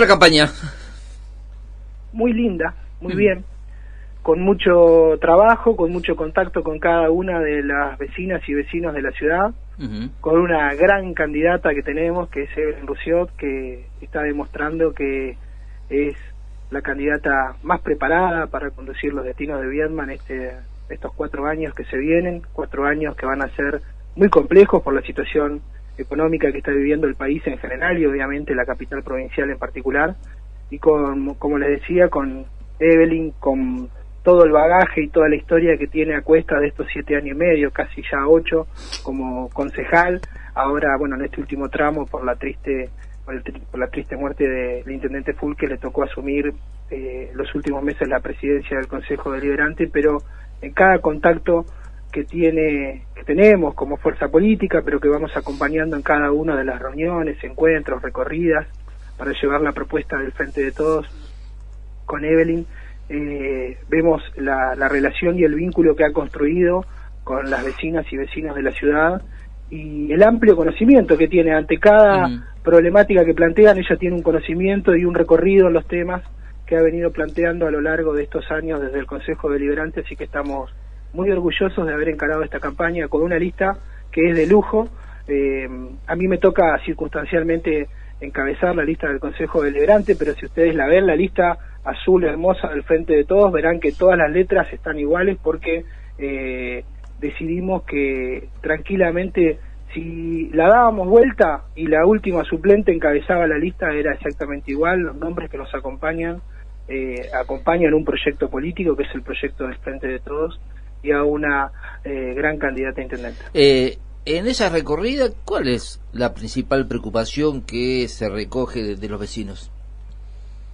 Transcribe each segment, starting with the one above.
la campaña? Muy linda, muy bien, con mucho trabajo, con mucho contacto con cada una de las vecinas y vecinos de la ciudad, con una gran candidata que tenemos, que es Evelyn Rusiot, que está demostrando que es la candidata más preparada para conducir los destinos de Vietnam este, estos cuatro años que se vienen, cuatro años que van a ser muy complejos por la situación económica que está viviendo el país en general y obviamente la capital provincial en particular. Y con, como les decía, con Evelyn, con todo el bagaje y toda la historia que tiene a cuesta de estos siete años y medio, casi ya ocho, como concejal, ahora, bueno, en este último tramo por la triste por, la triste muerte del intendente Fulke le tocó asumir eh, los últimos meses la presidencia del Consejo Deliberante, pero en cada contacto que tiene que tenemos como fuerza política, pero que vamos acompañando en cada una de las reuniones, encuentros, recorridas para llevar la propuesta del Frente de Todos con Evelyn. Eh, vemos la, relación y el vínculo que ha construido con las vecinas y vecinos de la ciudad y el amplio conocimiento que tiene ante cada problemática que plantean, ella tiene un conocimiento y un recorrido en los temas que ha venido planteando a lo largo de estos años desde el Consejo Deliberante, así que estamos muy orgullosos de haber encarado esta campaña con una lista que es de lujo. Eh, a mí me toca circunstancialmente encabezar la lista del Consejo Deliberante, pero si ustedes la ven, la lista azul hermosa del frente de todos, verán que todas las letras están iguales porque eh, decidimos que tranquilamente si la dábamos vuelta y la última suplente encabezaba la lista era exactamente igual, los nombres que nos acompañan eh, acompañan un proyecto político que es el proyecto del Frente de Todos y a una eh, gran candidata a intendente. Eh, en esa recorrida, ¿cuál es la principal preocupación que se recoge de, los vecinos?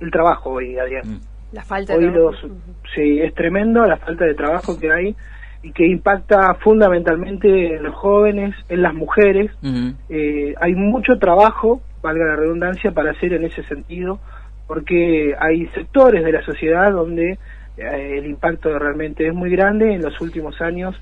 El trabajo hoy, Adrián. Mm. La falta de trabajo. sí, es tremendo la falta de trabajo que hay y que impacta fundamentalmente en los jóvenes, en las mujeres. Eh, hay mucho trabajo, valga la redundancia, para hacer en ese sentido, porque hay sectores de la sociedad donde el impacto realmente es muy grande. En los últimos años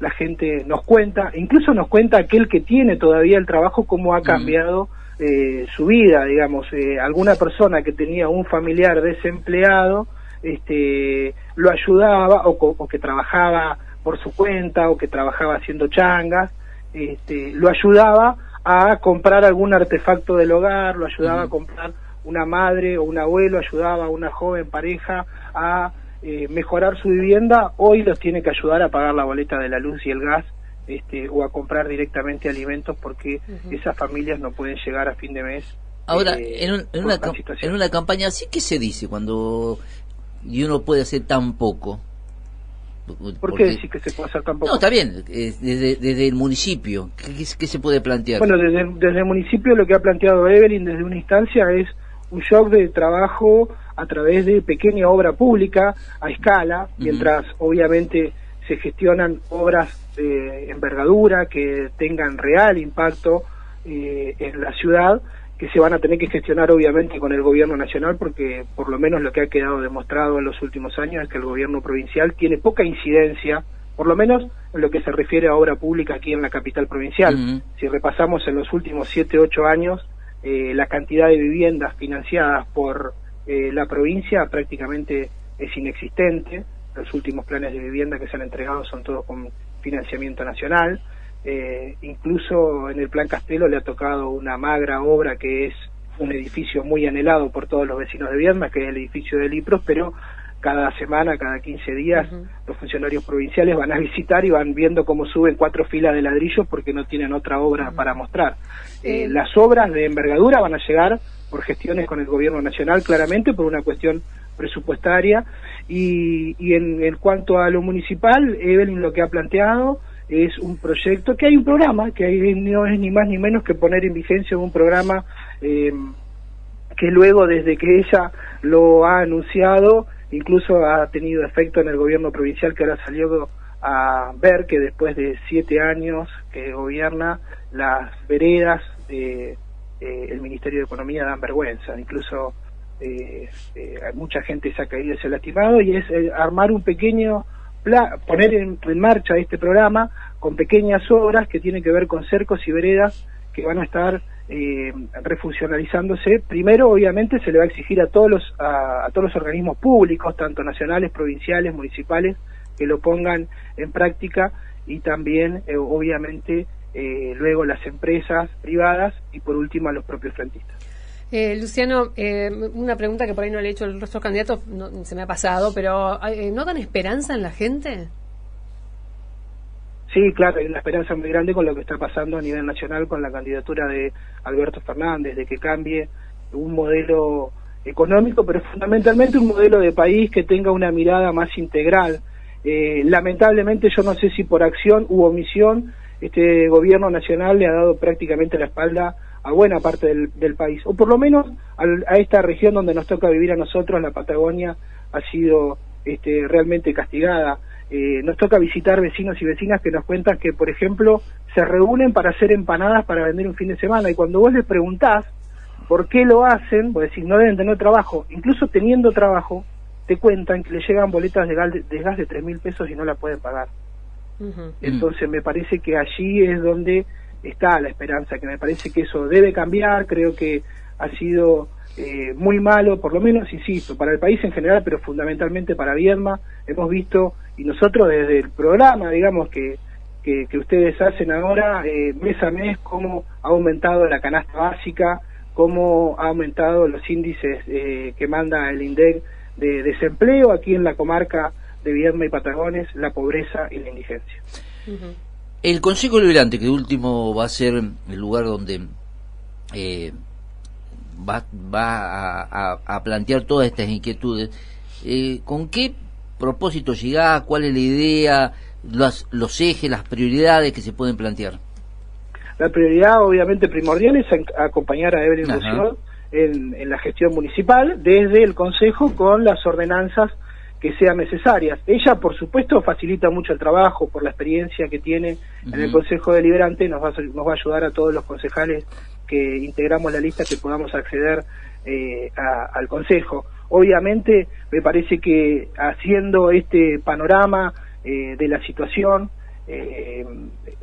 la gente nos cuenta, incluso nos cuenta aquel que tiene todavía el trabajo, cómo ha cambiado eh, su vida, digamos, eh, alguna persona que tenía un familiar desempleado, este, lo ayudaba o, o, que trabajaba por su cuenta o que trabajaba haciendo changas, este, lo ayudaba a comprar algún artefacto del hogar, lo ayudaba a comprar una madre o un abuelo, ayudaba a una joven pareja a eh, mejorar su vivienda, hoy los tiene que ayudar a pagar la boleta de la luz y el gas este, o a comprar directamente alimentos porque esas familias no pueden llegar a fin de mes. Ahora, eh, en, una, en una campaña así, ¿qué se dice cuando y uno puede hacer tan poco? ¿Por qué decir que se puede hacer tan poco? No, está bien, desde, desde el municipio, ¿qué, ¿qué, se puede plantear? Bueno, desde, desde el municipio lo que ha planteado Evelyn desde una instancia es un shock de trabajo a través de pequeña obra pública a escala, mientras obviamente se gestionan obras de envergadura que tengan real impacto eh, en la ciudad, que se van a tener que gestionar obviamente con el gobierno nacional, porque por lo menos lo que ha quedado demostrado en los últimos años es que el gobierno provincial tiene poca incidencia, por lo menos en lo que se refiere a obra pública aquí en la capital provincial. Si repasamos en los últimos siete, ocho años, eh, la cantidad de viviendas financiadas por eh, la provincia prácticamente es inexistente. Los últimos planes de vivienda que se han entregado son todos con financiamiento nacional. Eh, incluso en el Plan Castelo le ha tocado una magra obra que es un edificio muy anhelado por todos los vecinos de Vierna, que es el edificio de Lipros, pero cada semana, cada 15 días, los funcionarios provinciales van a visitar y van viendo cómo suben cuatro filas de ladrillos porque no tienen otra obra para mostrar. Eh, las obras de envergadura van a llegar por gestiones con el gobierno nacional, claramente, por una cuestión presupuestaria. Y, y en, en, cuanto a lo municipal, Evelyn lo que ha planteado es un proyecto, que hay un programa, que hay, no es ni más ni menos que poner en vigencia un programa eh, que luego, desde que ella lo ha anunciado, incluso ha tenido efecto en el gobierno provincial que ahora salió a ver que después de siete años que gobierna, las veredas de eh, el Ministerio de Economía dan vergüenza, incluso eh, eh, mucha gente se ha caído y se ha lastimado, y es armar un pequeño, poner en, marcha este programa con pequeñas obras que tienen que ver con cercos y veredas que van a estar eh, refuncionalizándose, primero obviamente se le va a exigir a todos los a, todos los organismos públicos, tanto nacionales, provinciales, municipales, que lo pongan en práctica y también eh, obviamente eh, luego las empresas privadas y por último a los propios frentistas. Eh, Luciano, eh, una pregunta que por ahí no le he hecho al resto de candidatos, se me ha pasado, pero eh, ¿no dan esperanza en la gente? Sí, claro, hay una esperanza muy grande con lo que está pasando a nivel nacional con la candidatura de Alberto Fernández, de que cambie un modelo económico, pero fundamentalmente un modelo de país que tenga una mirada más integral. Eh, lamentablemente yo no sé si por acción u omisión este gobierno nacional le ha dado prácticamente la espalda a buena parte del, país, o por lo menos a esta región donde nos toca vivir a nosotros, la Patagonia, ha sido este, realmente castigada. Eh, nos toca visitar vecinos y vecinas que nos cuentan que, por ejemplo, se reúnen para hacer empanadas para vender un fin de semana. Y cuando vos les preguntás por qué lo hacen, vos decís, no deben tener trabajo, incluso teniendo trabajo, te cuentan que le llegan boletas de gas de, de, gas de 3 mil pesos y no la pueden pagar. Entonces me parece que allí es donde está la esperanza, que me parece que eso debe cambiar, creo que ha sido eh, muy malo, por lo menos, insisto, para el país en general, pero fundamentalmente para Viedma. Hemos visto, y nosotros desde el programa, digamos, que, que, ustedes hacen ahora, eh, mes a mes, cómo ha aumentado la canasta básica, cómo ha aumentado los índices eh, que manda el INDEC de desempleo aquí en la comarca de Viedma y Patagones, la pobreza y la indigencia. El Consejo Liberante, que último va a ser el lugar donde eh, va, va a, plantear todas estas inquietudes, eh, ¿con qué propósito llega? ¿Cuál es la idea? Los, los ejes, las prioridades que se pueden plantear. La prioridad, obviamente, primordial es acompañar a Evelyn en, en la gestión municipal desde el Consejo con las ordenanzas que sean necesarias. Ella, por supuesto, facilita mucho el trabajo por la experiencia que tiene en el Consejo Deliberante, nos va, a, nos va a ayudar a todos los concejales que integramos la lista que podamos acceder eh, al Consejo. Obviamente, me parece que haciendo este panorama eh, de la situación, eh,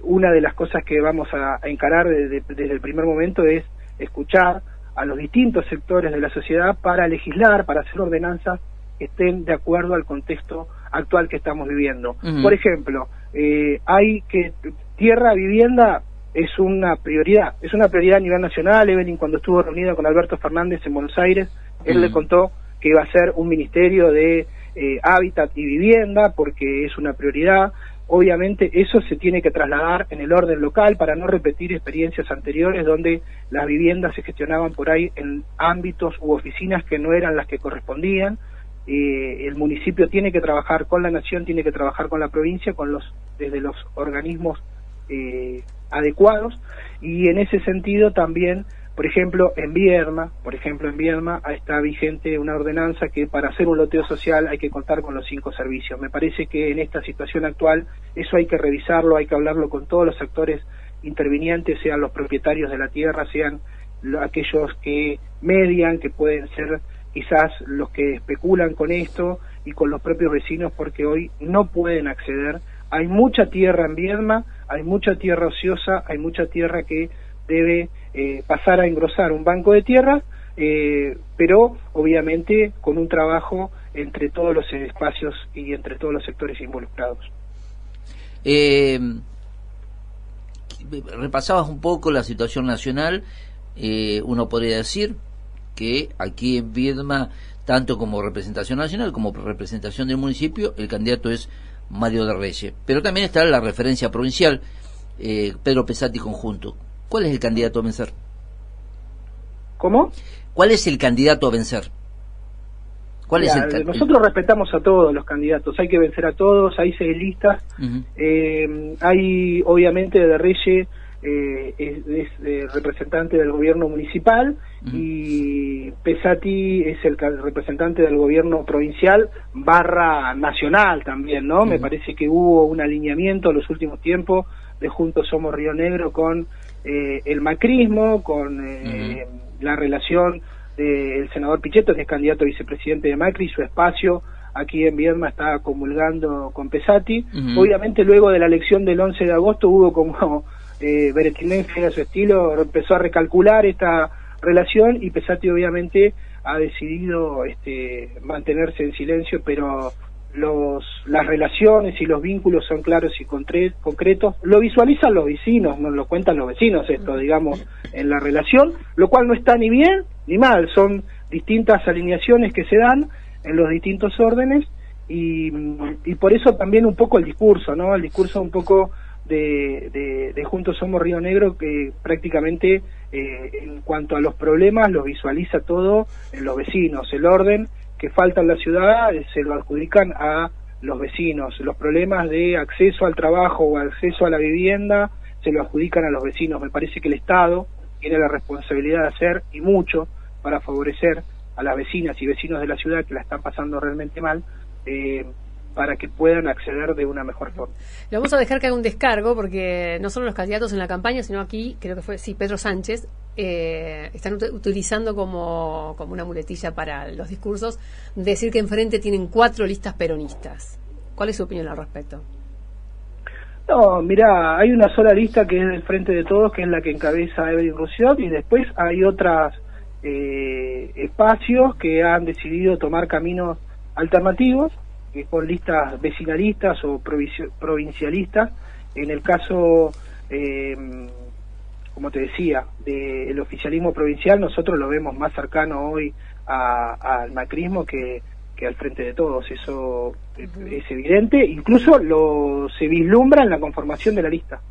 una de las cosas que vamos a, encarar desde el primer momento es escuchar a los distintos sectores de la sociedad para legislar, para hacer ordenanzas estén de acuerdo al contexto actual que estamos viviendo. Por ejemplo, eh, hay que tierra, vivienda es una prioridad, es una prioridad a nivel nacional. Evelyn cuando estuvo reunida con Alberto Fernández en Buenos Aires, él le contó que iba a ser un ministerio de eh, hábitat y vivienda porque es una prioridad. Obviamente eso se tiene que trasladar en el orden local para no repetir experiencias anteriores donde las viviendas se gestionaban por ahí en ámbitos u oficinas que no eran las que correspondían eh, el municipio tiene que trabajar con la nación, tiene que trabajar con la provincia, con los desde los organismos eh, adecuados y en ese sentido también, por ejemplo, en Vierma, por ejemplo, en Vierma está vigente una ordenanza que para hacer un loteo social hay que contar con los cinco servicios. Me parece que en esta situación actual eso hay que revisarlo, hay que hablarlo con todos los actores intervinientes, sean los propietarios de la tierra, sean aquellos que median, que pueden ser quizás los que especulan con esto y con los propios vecinos porque hoy no pueden acceder. Hay mucha tierra en Viedma, hay mucha tierra ociosa, hay mucha tierra que debe eh, pasar a engrosar un banco de tierra, eh, pero obviamente con un trabajo entre todos los espacios y entre todos los sectores involucrados. Eh, repasabas un poco la situación nacional, uno podría decir, que aquí en Viedma, tanto como representación nacional como representación del municipio, el candidato es Mario de Reyes. Pero también está la referencia provincial, eh, Pedro Pesati conjunto. ¿Cuál es el candidato a vencer? ¿Cómo? ¿Cuál es el candidato a vencer? ¿Cuál es el nosotros respetamos a todos los candidatos, hay que vencer a todos, hay seis listas, eh, hay obviamente de Reyes eh, es, eh, representante del gobierno municipal y Pesati es el representante del gobierno provincial barra nacional también, ¿no? Me parece que hubo un alineamiento en los últimos tiempos de Juntos Somos Río Negro con eh, el macrismo, con la relación del senador Pichetto, que es candidato a vicepresidente de Macri, su espacio aquí en Viedma está comulgando con Pesati. Obviamente luego de la elección del 11 de agosto hubo como eh, a su estilo, empezó a recalcular esta relación y Pesati obviamente ha decidido este, mantenerse en silencio, pero los, las relaciones y los vínculos son claros y concretos. Lo visualizan los vecinos, nos lo cuentan los vecinos esto, digamos, en la relación, lo cual no está ni bien ni mal, son distintas alineaciones que se dan en los distintos órdenes y, y por eso también un poco el discurso, ¿no? El discurso un poco de, de, Juntos Somos Río Negro que prácticamente eh, en cuanto a los problemas los visualiza todo en los vecinos, el orden que falta en la ciudad eh, se lo adjudican a los vecinos, los problemas de acceso al trabajo o acceso a la vivienda se lo adjudican a los vecinos. Me parece que el Estado tiene la responsabilidad de hacer y mucho para favorecer a las vecinas y vecinos de la ciudad que la están pasando realmente mal, eh, para que puedan acceder de una mejor forma. Le vamos a dejar que haga un descargo porque no solo los candidatos en la campaña, sino aquí, creo que fue, sí, Pedro Sánchez, eh, están utilizando como, como una muletilla para los discursos decir que enfrente tienen cuatro listas peronistas. ¿Cuál es su opinión al respecto? No, mira, hay una sola lista que es del Frente de Todos, que es la que encabeza Evelyn Roussillot, y después hay otros eh, espacios que han decidido tomar caminos alternativos con listas vecinalistas o provincialistas. En el caso, eh, como te decía, del oficialismo provincial, nosotros lo vemos más cercano hoy al macrismo que, que al frente de todos. Eso es evidente. Incluso lo se vislumbra en la conformación de la lista.